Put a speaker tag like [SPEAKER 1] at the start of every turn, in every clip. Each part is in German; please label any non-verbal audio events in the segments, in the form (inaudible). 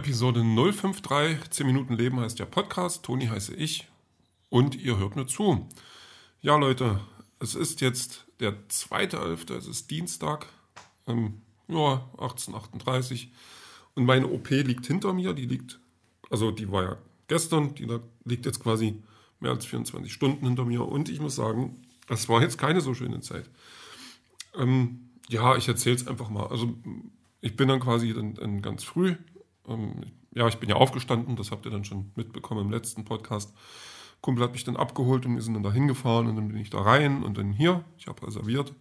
[SPEAKER 1] Episode 053, 10 Minuten Leben heißt der Podcast. Toni heiße ich und ihr hört mir zu. Ja, Leute, es ist jetzt der 2.11., es ist Dienstag, ähm, ja, 18.38 und meine OP liegt hinter mir. Die liegt, also die war ja gestern, die liegt jetzt quasi mehr als 24 Stunden hinter mir und ich muss sagen, das war jetzt keine so schöne Zeit. Ähm, ja, ich erzähle es einfach mal. Also ich bin dann quasi dann, dann ganz früh ähm, ja, ich bin ja aufgestanden, das habt ihr dann schon mitbekommen im letzten Podcast. Kumpel hat mich dann abgeholt und wir sind dann da hingefahren und dann bin ich da rein und dann hier, ich habe reserviert.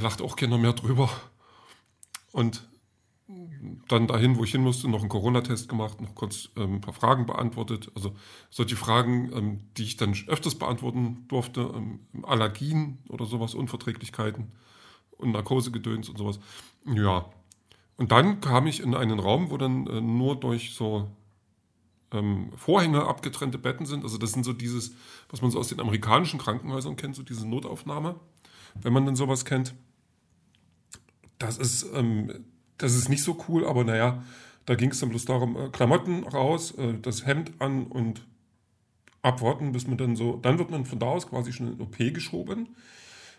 [SPEAKER 1] Lacht auch keiner mehr drüber. Und dann dahin, wo ich hin musste, noch einen Corona-Test gemacht, noch kurz ähm, ein paar Fragen beantwortet. Also solche Fragen, ähm, die ich dann öfters beantworten durfte, ähm, Allergien oder sowas, Unverträglichkeiten und Narkosegedöns und sowas. Ja, und dann kam ich in einen Raum, wo dann äh, nur durch so ähm, Vorhänge abgetrennte Betten sind. Also das sind so dieses, was man so aus den amerikanischen Krankenhäusern kennt, so diese Notaufnahme, wenn man dann sowas kennt. Das ist, ähm, das ist nicht so cool, aber naja, da ging es dann bloß darum, äh, Klamotten raus, äh, das Hemd an und abwarten, bis man dann so, dann wird man von da aus quasi schon in den OP geschoben.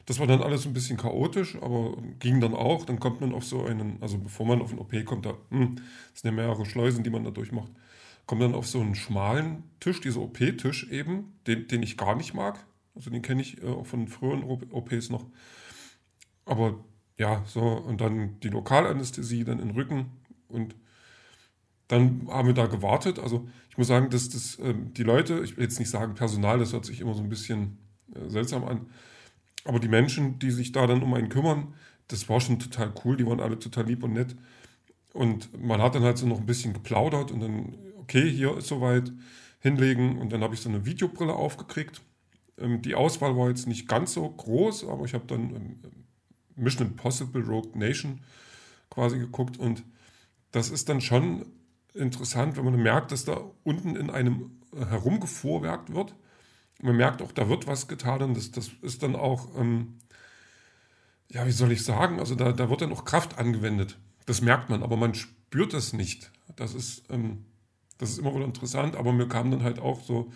[SPEAKER 1] Das war dann alles ein bisschen chaotisch, aber ging dann auch. Dann kommt man auf so einen, also bevor man auf den OP kommt, da hm, sind ja mehrere Schleusen, die man da durchmacht, kommt dann auf so einen schmalen Tisch, dieser OP-Tisch eben, den, den ich gar nicht mag. Also den kenne ich äh, auch von früheren OPs noch. Aber ja, so, und dann die Lokalanästhesie, dann in den Rücken und dann haben wir da gewartet. Also ich muss sagen, dass das, ähm, die Leute, ich will jetzt nicht sagen Personal, das hört sich immer so ein bisschen äh, seltsam an, aber die Menschen, die sich da dann um einen kümmern, das war schon total cool. Die waren alle total lieb und nett. Und man hat dann halt so noch ein bisschen geplaudert und dann, okay, hier ist soweit, hinlegen. Und dann habe ich so eine Videobrille aufgekriegt. Ähm, die Auswahl war jetzt nicht ganz so groß, aber ich habe dann ähm, Mission Impossible Rogue Nation quasi geguckt. Und das ist dann schon interessant, wenn man merkt, dass da unten in einem herumgefuhrwerkt wird man merkt auch, da wird was getan und das, das ist dann auch, ähm, ja, wie soll ich sagen, also da, da wird dann auch Kraft angewendet. Das merkt man, aber man spürt es nicht. Das ist, ähm, das ist immer wieder interessant, aber mir kam dann halt auch so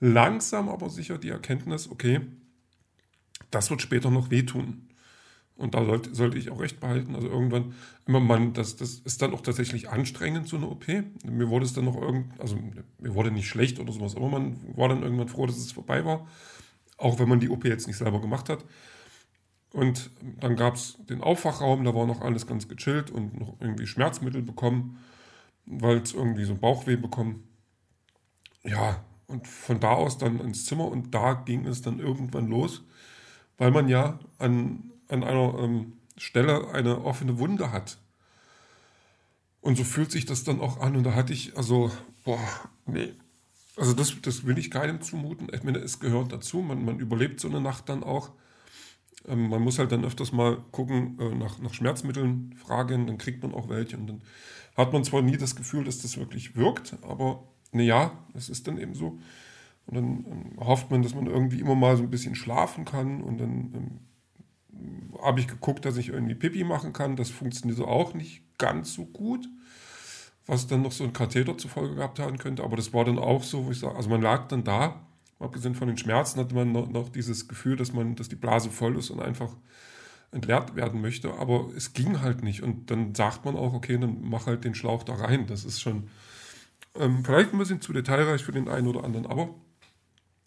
[SPEAKER 1] langsam, aber sicher die Erkenntnis, okay, das wird später noch wehtun. Und da sollte, sollte ich auch recht behalten. Also irgendwann, immer man, das, das ist dann auch tatsächlich anstrengend, so eine OP. Mir wurde es dann noch irgend, also mir wurde nicht schlecht oder sowas, aber man war dann irgendwann froh, dass es vorbei war. Auch wenn man die OP jetzt nicht selber gemacht hat. Und dann gab es den Aufwachraum, da war noch alles ganz gechillt und noch irgendwie Schmerzmittel bekommen, weil es irgendwie so Bauchweh bekommen. Ja, und von da aus dann ins Zimmer und da ging es dann irgendwann los, weil man ja an an einer ähm, Stelle eine offene Wunde hat. Und so fühlt sich das dann auch an. Und da hatte ich, also, boah, nee. Also das, das will ich keinem zumuten. Ich meine, es gehört dazu. Man, man überlebt so eine Nacht dann auch. Ähm, man muss halt dann öfters mal gucken, äh, nach, nach Schmerzmitteln fragen, dann kriegt man auch welche. Und dann hat man zwar nie das Gefühl, dass das wirklich wirkt, aber naja, es ist dann eben so. Und dann ähm, hofft man, dass man irgendwie immer mal so ein bisschen schlafen kann und dann ähm, habe ich geguckt, dass ich irgendwie Pipi machen kann. Das funktioniert auch nicht ganz so gut, was dann noch so ein Katheter zur Folge gehabt haben könnte. Aber das war dann auch so, wo ich sage, also man lag dann da, abgesehen von den Schmerzen hatte man noch, noch dieses Gefühl, dass man, dass die Blase voll ist und einfach entleert werden möchte. Aber es ging halt nicht. Und dann sagt man auch, okay, dann mach halt den Schlauch da rein. Das ist schon ähm, vielleicht ein bisschen zu detailreich für den einen oder anderen, aber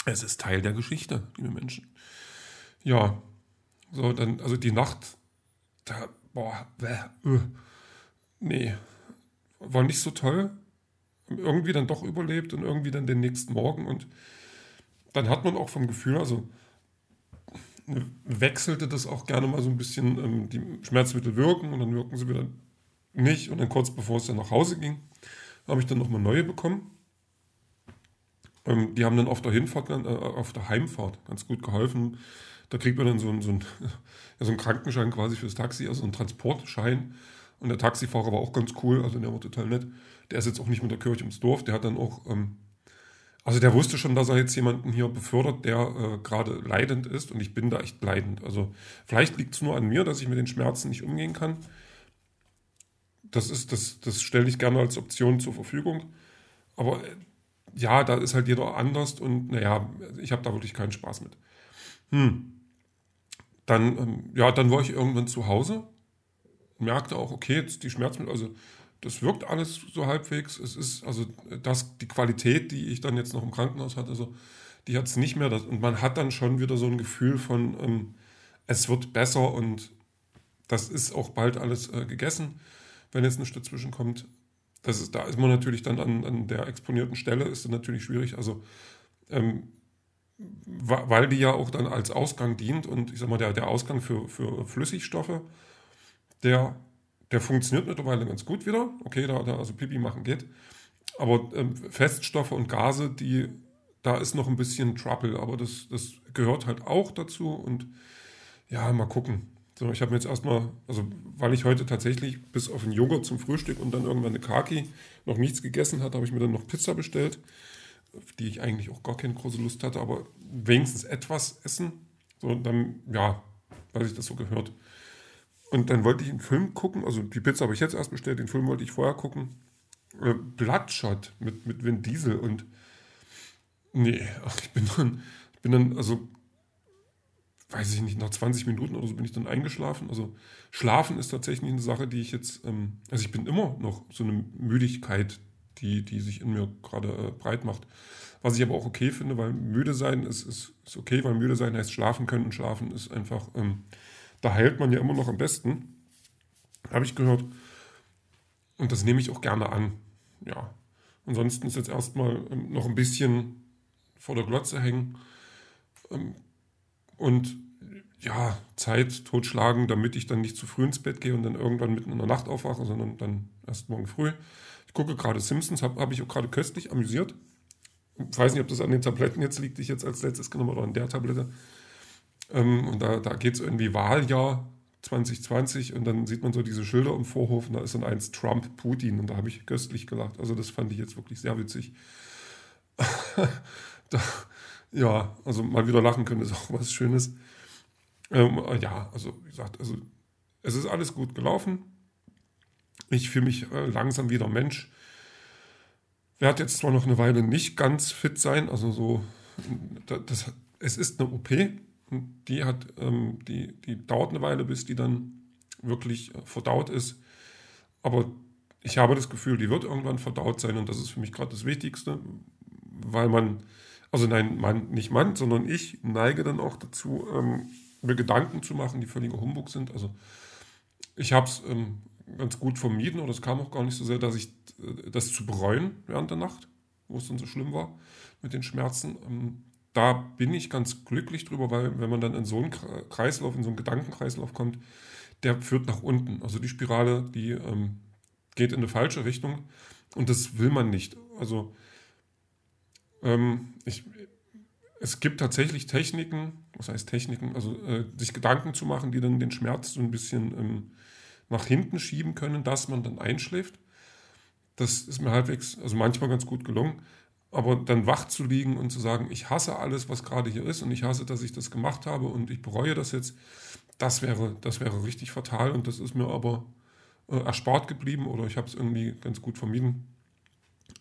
[SPEAKER 1] es ist Teil der Geschichte, liebe Menschen. Ja, so, dann, also die Nacht, da, boah, bäh, äh, nee, war nicht so toll. Irgendwie dann doch überlebt und irgendwie dann den nächsten Morgen und dann hat man auch vom Gefühl, also wechselte das auch gerne mal so ein bisschen, ähm, die Schmerzmittel wirken und dann wirken sie wieder nicht und dann kurz bevor es dann nach Hause ging, habe ich dann nochmal neue bekommen. Ähm, die haben dann auf der Hinfahrt, äh, auf der Heimfahrt ganz gut geholfen da kriegt man dann so, einen, so, einen, (laughs) ja, so einen Krankenschein quasi fürs Taxi, also einen Transportschein. Und der Taxifahrer war auch ganz cool, also der war total nett. Der ist jetzt auch nicht mit der Kirche ins Dorf, der hat dann auch, ähm, also der wusste schon, dass er jetzt jemanden hier befördert, der äh, gerade leidend ist und ich bin da echt leidend. Also vielleicht liegt es nur an mir, dass ich mit den Schmerzen nicht umgehen kann. das ist, das, das stelle ich gerne als Option zur Verfügung. Aber äh, ja, da ist halt jeder anders und naja, ich habe da wirklich keinen Spaß mit. Hm. Dann, ähm, ja, dann war ich irgendwann zu Hause, merkte auch, okay, jetzt die Schmerzmittel, also das wirkt alles so halbwegs. Es ist also das, die Qualität, die ich dann jetzt noch im Krankenhaus hatte, also die hat es nicht mehr. Das, und man hat dann schon wieder so ein Gefühl von, ähm, es wird besser und das ist auch bald alles äh, gegessen, wenn jetzt nichts dazwischen kommt. Das ist, da ist man natürlich dann an, an der exponierten Stelle, ist dann natürlich schwierig. Also, ähm, weil die ja auch dann als Ausgang dient und ich sag mal, der, der Ausgang für, für Flüssigstoffe, der, der funktioniert mittlerweile ganz gut wieder. Okay, da, da also Pipi machen geht. Aber ähm, Feststoffe und Gase, die, da ist noch ein bisschen Trouble, aber das, das gehört halt auch dazu und ja, mal gucken. So, ich habe mir jetzt erstmal, also weil ich heute tatsächlich bis auf einen Joghurt zum Frühstück und dann irgendwann eine Kaki noch nichts gegessen hatte, habe ich mir dann noch Pizza bestellt, die ich eigentlich auch gar keine große Lust hatte, aber wenigstens etwas essen. So, dann, ja, weil sich das so gehört. Und dann wollte ich einen Film gucken, also die Pizza habe ich jetzt erst bestellt, den Film wollte ich vorher gucken. Äh, Bloodshot mit, mit Vin Diesel und nee, ach, ich bin dann, ich bin dann, also weiß ich nicht, nach 20 Minuten oder so bin ich dann eingeschlafen. Also Schlafen ist tatsächlich eine Sache, die ich jetzt, ähm, also ich bin immer noch so eine Müdigkeit, die, die sich in mir gerade äh, breit macht. Was ich aber auch okay finde, weil müde sein ist, ist, ist okay, weil müde sein heißt schlafen können und schlafen ist einfach, ähm, da heilt man ja immer noch am besten. Habe ich gehört. Und das nehme ich auch gerne an. Ja. Ansonsten ist jetzt erstmal ähm, noch ein bisschen vor der Glotze hängen. Und ja, Zeit totschlagen, damit ich dann nicht zu früh ins Bett gehe und dann irgendwann mitten in der Nacht aufwache, sondern dann erst morgen früh. Ich gucke gerade Simpsons, habe hab ich auch gerade köstlich amüsiert. Ich weiß nicht, ob das an den Tabletten jetzt liegt, die ich jetzt als letztes genommen habe, oder an der Tablette. Ähm, und da, da geht es irgendwie Wahljahr 2020 und dann sieht man so diese Schilder im Vorhof und da ist dann eins Trump, Putin und da habe ich köstlich gelacht. Also das fand ich jetzt wirklich sehr witzig. (laughs) da, ja, also mal wieder lachen können ist (laughs) auch was Schönes. Ähm, ja, also wie gesagt, also es ist alles gut gelaufen. Ich fühle mich äh, langsam wieder Mensch. Werde jetzt zwar noch eine Weile nicht ganz fit sein, also so, das, es ist eine OP, die hat, ähm, die, die dauert eine Weile, bis die dann wirklich äh, verdaut ist. Aber ich habe das Gefühl, die wird irgendwann verdaut sein und das ist für mich gerade das Wichtigste, weil man also nein, man, nicht man, sondern ich neige dann auch dazu, ähm, mir Gedanken zu machen, die völliger Humbug sind. Also ich habe es ähm, ganz gut vermieden oder es kam auch gar nicht so sehr, dass ich äh, das zu bereuen während der Nacht, wo es dann so schlimm war mit den Schmerzen. Ähm, da bin ich ganz glücklich drüber, weil wenn man dann in so einen Kreislauf, in so einen Gedankenkreislauf kommt, der führt nach unten. Also die Spirale, die ähm, geht in eine falsche Richtung und das will man nicht. Also ähm, ich, es gibt tatsächlich Techniken, was heißt Techniken, also äh, sich Gedanken zu machen, die dann den Schmerz so ein bisschen ähm, nach hinten schieben können, dass man dann einschläft. Das ist mir halbwegs, also manchmal ganz gut gelungen. Aber dann wach zu liegen und zu sagen, ich hasse alles, was gerade hier ist und ich hasse, dass ich das gemacht habe und ich bereue das jetzt, das wäre, das wäre richtig fatal und das ist mir aber äh, erspart geblieben oder ich habe es irgendwie ganz gut vermieden.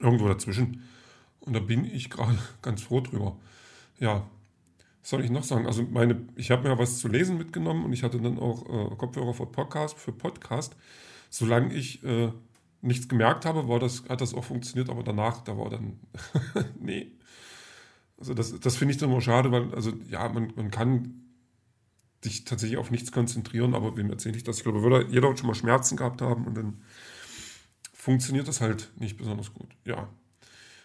[SPEAKER 1] Irgendwo dazwischen. Und da bin ich gerade (laughs) ganz froh drüber. Ja, was soll ich noch sagen? Also meine, ich habe mir was zu lesen mitgenommen und ich hatte dann auch äh, Kopfhörer für Podcast, für Podcast. Solange ich äh, nichts gemerkt habe, war das, hat das auch funktioniert, aber danach, da war dann, (laughs) nee. Also das, das finde ich dann immer schade, weil, also ja, man, man kann sich tatsächlich auf nichts konzentrieren, aber wem erzähle ich das? Ich glaube, würde jeder schon mal Schmerzen gehabt haben und dann funktioniert das halt nicht besonders gut. Ja,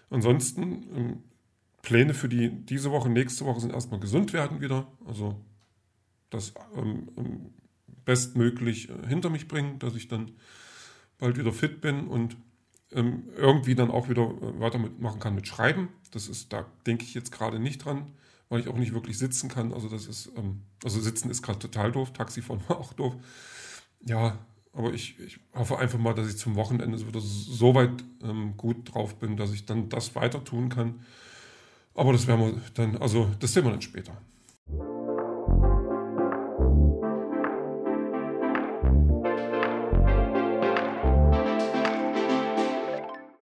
[SPEAKER 1] Ansonsten ähm, Pläne für die diese Woche, nächste Woche sind erstmal gesund werden wieder. Also das ähm, ähm, bestmöglich äh, hinter mich bringen, dass ich dann bald wieder fit bin und ähm, irgendwie dann auch wieder äh, weitermachen kann mit Schreiben. Das ist, da denke ich jetzt gerade nicht dran, weil ich auch nicht wirklich sitzen kann. Also das ist, ähm, also sitzen ist gerade total doof, Taxifahren (laughs) war auch doof. Ja, aber ich, ich hoffe einfach mal, dass ich zum Wochenende wieder so weit ähm, gut drauf bin, dass ich dann das weiter tun kann. Aber das werden wir dann, also das sehen wir dann später.